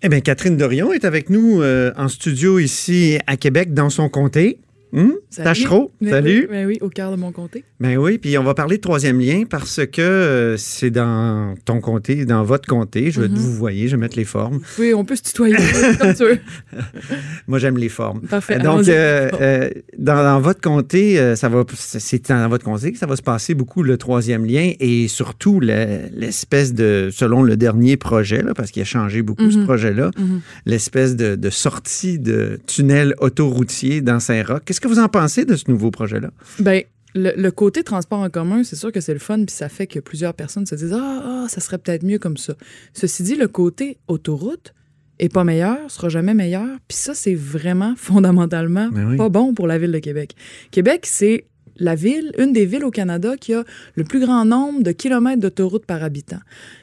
Eh bien, Catherine Dorion est avec nous euh, en studio ici à Québec, dans son comté. Hum? Tachereau, Mais salut. Oui, mais oui, au cœur de mon comté. Ben oui, puis on va parler de troisième lien parce que euh, c'est dans ton comté, dans votre comté. Je vais Mhm. vous voyez, je vais mettre les formes. Oui, on peut se tutoyer comme tu veux. Moi, j'aime les formes. Parfait. Donc, euh, euh, dans, dans votre comté, ça va, c'est dans votre comté que ça va se passer beaucoup le troisième lien et surtout le- l'espèce de, selon le dernier projet, là, parce qu'il a changé beaucoup ce Mhm. projet-là, Mhm. l'espèce de, de sortie de tunnel autoroutier dans Saint-Roch. Qu'est-ce que vous en pensez de ce nouveau projet-là? Ben, le, le côté transport en commun, c'est sûr que c'est le fun, puis ça fait que plusieurs personnes se disent Ah, ah, ça serait peut-être mieux comme ça. Ceci dit, le côté autoroute est pas meilleur, sera jamais meilleur, puis ça, c'est vraiment fondamentalement Ben oui. pas bon pour la ville de Québec. Québec, c'est la ville, une des villes au Canada qui a le plus grand nombre de kilomètres d'autoroute par habitant.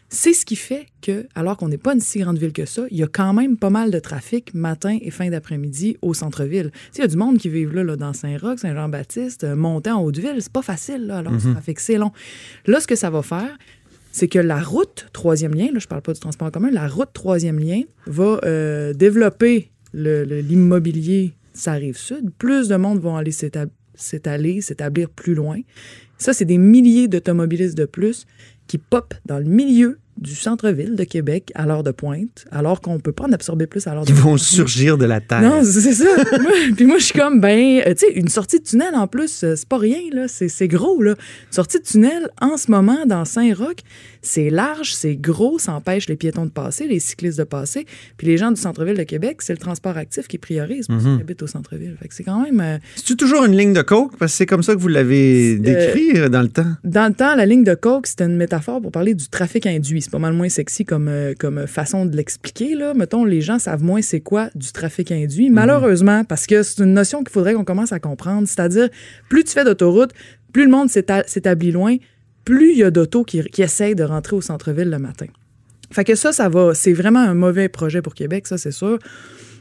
C'est ce qui fait que, alors qu'on n'est pas une si grande ville que ça, il y a quand même pas mal de trafic matin et fin d'après-midi au centre-ville. Il y a du monde qui vit là, là, dans Saint-Roch, Saint-Jean-Baptiste, euh, montant en Haute-Ville. C'est pas facile, là, alors ce trafic, c'est long. Là, ce que ça va faire, c'est que la route troisième lien, là, je parle pas du transport en commun, la route troisième lien va euh, développer l'immobilier, ça rive sud. Plus de monde vont aller s'étab- s'étaler, s'établir plus loin. Ça, c'est des milliers d'automobilistes de plus qui popent dans le milieu du centre-ville de Québec à l'heure de pointe, alors qu'on peut pas en absorber plus à l'heure de Ils vont pointe. surgir de la terre. Non, c'est ça. Puis moi, je suis comme, ben, euh, tu sais, une sortie de tunnel en plus, euh, c'est pas rien, là. C'est gros, là. Une sortie de tunnel, en ce moment, dans Saint-Roch, c'est large, c'est gros, ça empêche les piétons de passer, les cyclistes de passer. Puis les gens du centre-ville de Québec, c'est le transport actif qui priorise pour Mhm. qui habitent au centre-ville. Fait que c'est quand même. euh, C'est toujours une ligne de coke? Parce que c'est comme ça que vous l'avez Euh, décrit euh, dans le temps. Dans le temps, la ligne de coke, c'était une métaphore pour parler du trafic induit. C'est pas mal moins sexy comme, euh, comme façon de l'expliquer. Là. Mettons, les gens savent moins c'est quoi du trafic induit. Malheureusement, parce que c'est une notion qu'il faudrait qu'on commence à comprendre. C'est-à-dire, plus tu fais d'autoroute, plus le monde s'éta- s'établit loin, plus il y a d'autos qui, qui essayent de rentrer au centre-ville le matin. Fait que ça, ça va. C'est vraiment un mauvais projet pour Québec, ça, c'est sûr.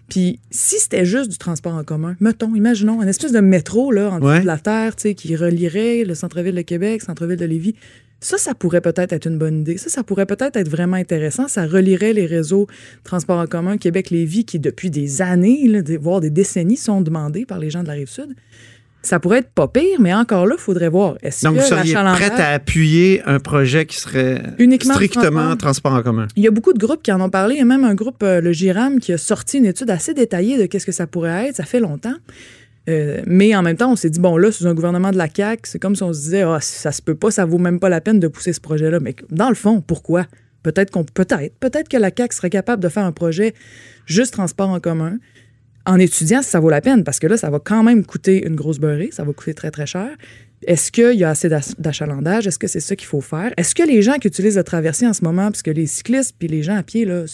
Puis si c'était juste du transport en commun, mettons, imaginons, une espèce de métro là, en dessous Ouais. de la terre, tu sais, qui relierait le centre-ville de Québec, centre-ville de Lévis. Ça, ça pourrait peut-être être une bonne idée. Ça, ça pourrait peut-être être vraiment intéressant. Ça relierait les réseaux transport en commun Québec-Lévis qui, depuis des années, là, voire des décennies, sont demandés par les gens de la Rive-Sud. Ça pourrait être pas pire, mais encore là, il faudrait voir. Est-ce Donc, que vous seriez prête à appuyer un projet qui serait Uniquement strictement transport? transport en commun? Il y a beaucoup de groupes qui en ont parlé. Il y a même un groupe, euh, le GIRAM, qui a sorti une étude assez détaillée de qu'est-ce que ça pourrait être. Ça fait longtemps. Euh, mais en même temps, on s'est dit, bon, là, sous un gouvernement de la CAQ, c'est comme si on se disait, ah, ça se peut pas, ça vaut même pas la peine de pousser ce projet-là. Mais dans le fond, pourquoi? Peut-être qu'on peut-être, peut-être que la CAQ serait capable de faire un projet juste transport en commun en étudiant si ça vaut la peine, parce que là, ça va quand même coûter une grosse beurrée, ça va coûter très, très cher. Est-ce qu'il y a assez d'ach- d'achalandage? Est-ce que c'est ça qu'il faut faire? Est-ce que les gens qui utilisent le traversier en ce moment, puisque les cyclistes puis les gens à pied là,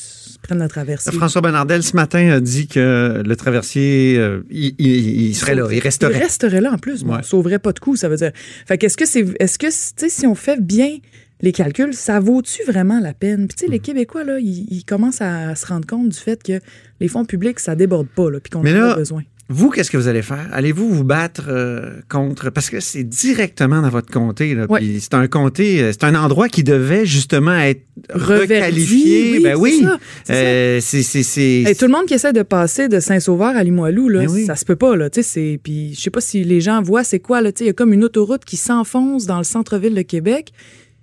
prennent le traversier? François Bonnardel, ce matin, a dit que le traversier, euh, il, il- il serait là, il resterait. Il resterait là en plus. Bon, Ouais. On sauverait pas de coûts, ça veut dire. Fait qu'est-ce que c'est. Est-ce que, tu sais, si on fait bien les calculs, ça vaut-tu vraiment la peine? Puis, tu sais, les Hmm. Québécois, là, ils, ils commencent à se rendre compte du fait que les fonds publics, ça déborde pas, là, puis qu'on en a besoin. Vous, qu'est-ce que vous allez faire? Allez-vous vous battre euh, contre... Parce que c'est directement dans votre comté. Là, Ouais. c'est un comté, euh, c'est un endroit qui devait justement être requalifié. Reverdi, ben oui, oui. c'est ça. Euh, Hey, tout le monde qui essaie de passer de Saint-Sauveur à Limoilou, là, Ben oui. ça se peut pas. Là, tu sais, c'est- puis je sais pas si les gens voient c'est quoi. là, tu sais, Il y a comme une autoroute qui s'enfonce dans le centre-ville de Québec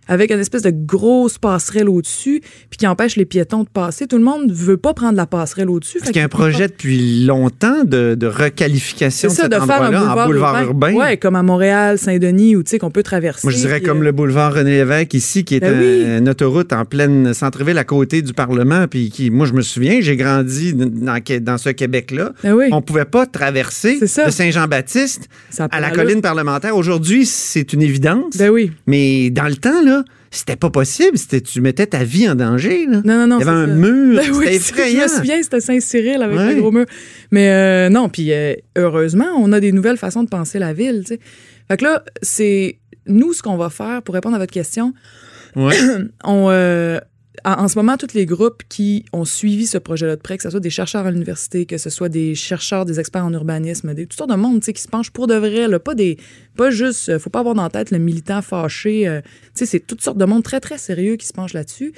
avec une espèce de grosse passerelle au-dessus puis qui empêche les piétons de passer. Tout le monde veut pas prendre la passerelle au-dessus. Parce qu'il y a un projet depuis longtemps de, de requalification de ça, cet de faire un boulevard, en boulevard urbain. Ouais, comme à Montréal, Saint-Denis, où tu sais qu'on peut traverser. Moi, je dirais comme euh, le boulevard René Lévesque ici, qui est Ben un- oui. une autoroute en pleine centre-ville à côté du Parlement. Puis qui, moi, je me souviens, j'ai grandi dans, dans ce Québec-là. Ben oui, On pouvait pas traverser de Saint-Jean-Baptiste à la colline parlementaire. Aujourd'hui, c'est une évidence. Ben oui. Mais dans le temps, là, c'était pas possible. C'était, tu mettais ta vie en danger. Là. Non, non, non. Il y avait un ça. mur. Ben oui, effrayant. Je me souviens, c'était Saint-Cyril avec Ouais. le gros mur. Mais euh, non, puis euh, heureusement, on a des nouvelles façons de penser la ville. tu sais. Fait que là, c'est nous ce qu'on va faire pour répondre à votre question. Ouais. On, euh, en, ce moment, tous les groupes qui ont suivi ce projet-là de près, que ce soit des chercheurs à l'université, que ce soit des chercheurs, des experts en urbanisme, des, toutes sortes de monde qui se penchent pour de vrai, pas des, pas juste, euh, faut pas avoir dans la tête le militant fâché. euh, c'est toutes sortes de monde très très sérieux qui se penchent là-dessus.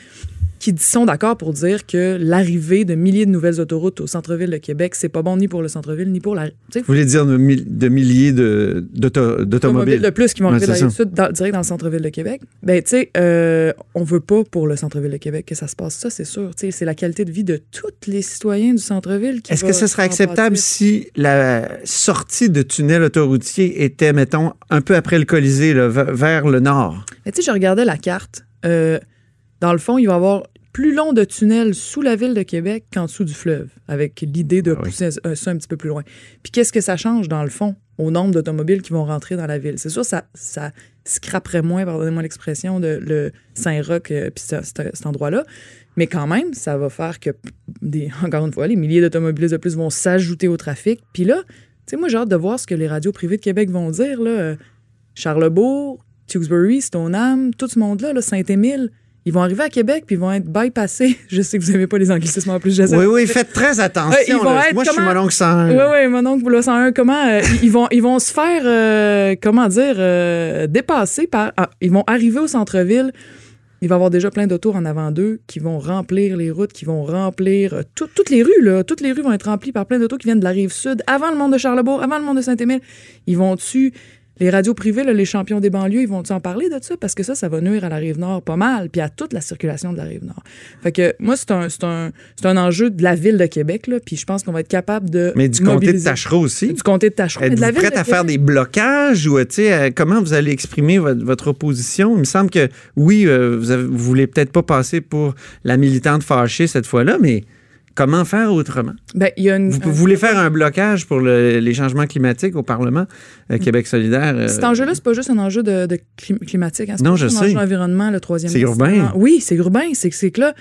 Qui sont d'accord pour dire que l'arrivée de milliers de nouvelles autoroutes au centre-ville de Québec, c'est pas bon ni pour le centre-ville, ni pour la. Vous voulez dire de, de milliers d'automobiles? De plus qui vont arriver dans le sud, direct dans le centre-ville de Québec. Ben, tu sais, euh, on veut pas pour le centre-ville de Québec que ça se passe. Ça, c'est sûr. C'est la qualité de vie de tous les citoyens du centre-ville qui Est-ce que ce serait acceptable si la sortie de tunnel autoroutier était, mettons, un peu après le Colisée, là, vers le nord? Tu sais, je regardais la carte. Euh, dans le fond, il va y avoir plus long de tunnels sous la ville de Québec qu'en dessous du fleuve, avec l'idée de ah pousser ça un petit peu plus loin. Puis qu'est-ce que ça change, dans le fond, au nombre d'automobiles qui vont rentrer dans la ville? C'est sûr, ça, ça scraperait moins, pardonnez-moi l'expression, de le Saint-Roch, euh, puis cet endroit-là. Mais quand même, ça va faire que, des, encore une fois, les milliers d'automobilistes de plus vont s'ajouter au trafic. Puis là, tu sais, moi, j'ai hâte de voir ce que les radios privées de Québec vont dire. Là. Euh, Charlebourg, Tewksbury, Stoneham, tout ce monde-là, -là, saint émile ils vont arriver à Québec puis ils vont être bypassés. Je sais que vous n'avez pas les anglicismes en plus. Je. Oui, oui, faites très attention. Moi, je suis mon oncle 101. Oui, oui, mon oncle 101. Comment euh, ils, vont, ils vont se faire, euh, comment dire, euh, dépasser par. Ah, ils vont arriver au centre-ville. Il va y avoir déjà plein d'autos en avant d'eux qui vont remplir les routes, qui vont remplir toutes les rues. Là, toutes les rues vont être remplies par plein d'autos qui viennent de la rive sud, avant le monde de Charlebourg, avant le monde de Saint-Émile. Ils vont dessus les radios privées, les champions des banlieues, ils vont en parler de ça? Parce que ça, ça va nuire à la Rive-Nord pas mal, puis à toute la circulation de la Rive-Nord. Fait que moi, c'est un, un, un, enjeu de la ville de Québec, là, puis je pense qu'on va être capable de. Mais du comté de Tachereau aussi. Du comté de Tachereau. Êtes-vous prête à faire des blocages ou, tu sais, euh, comment vous allez exprimer votre, opposition? Il me semble que, oui, euh, vous, avez, vous voulez peut-être pas passer pour la militante fâchée cette fois-là, mais Comment faire autrement? Ben, y a une, vous, voulez faire un blocage pour les changements climatiques au Parlement euh, mm. Québec solidaire? Euh, Cet enjeu-là, c'est pas juste un enjeu de, climatique. Hein, non, je sais. C'est un enjeu environnement, le troisième. C'est urbain. Oui, c'est urbain. C'est que là,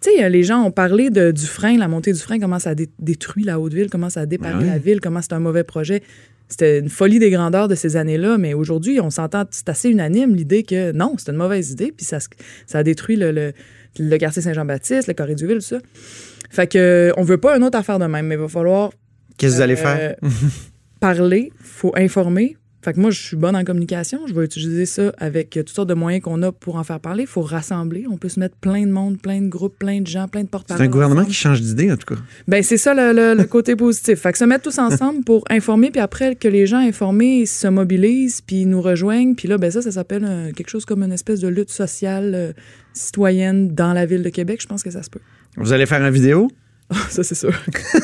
tu sais, les gens ont parlé de, du frein, la montée du frein, comment ça détruit la Haute-Ville, comment ça a déparé la ville, comment c'est un mauvais projet. C'était une folie des grandeurs de ces années-là, mais aujourd'hui, on s'entend, c'est assez unanime l'idée que non, c'est une mauvaise idée, puis ça, ça a détruit le, le, quartier Saint-Jean-Baptiste, le Corée du Ville, tout ça. Fait que on veut pas une autre affaire de même, mais il va falloir. Qu'est-ce que vous allez faire? Euh, parler, faut informer. Fait que moi, je suis bonne en communication. Je vais utiliser ça avec toutes sortes de moyens qu'on a pour en faire parler. Il faut rassembler. On peut se mettre plein de monde, plein de groupes, plein de gens, plein de porte-parole. C'est un gouvernement qui change d'idée, en tout cas. Ben c'est ça le, côté positif. Fait que se mettre tous ensemble pour informer, puis après que les gens informés se mobilisent, puis nous rejoignent. Puis là, ben ça, ça s'appelle euh, quelque chose comme une espèce de lutte sociale euh, citoyenne dans la ville de Québec. Je pense que ça se peut. Vous allez faire une vidéo? ça, c'est sûr.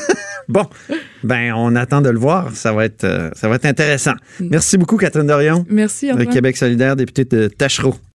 bon, ben on attend de le voir. Ça va être, euh, ça va être intéressant. Mm. Merci beaucoup, Catherine Dorion. Merci, Antoine. Québec solidaire, députée de Tachereau.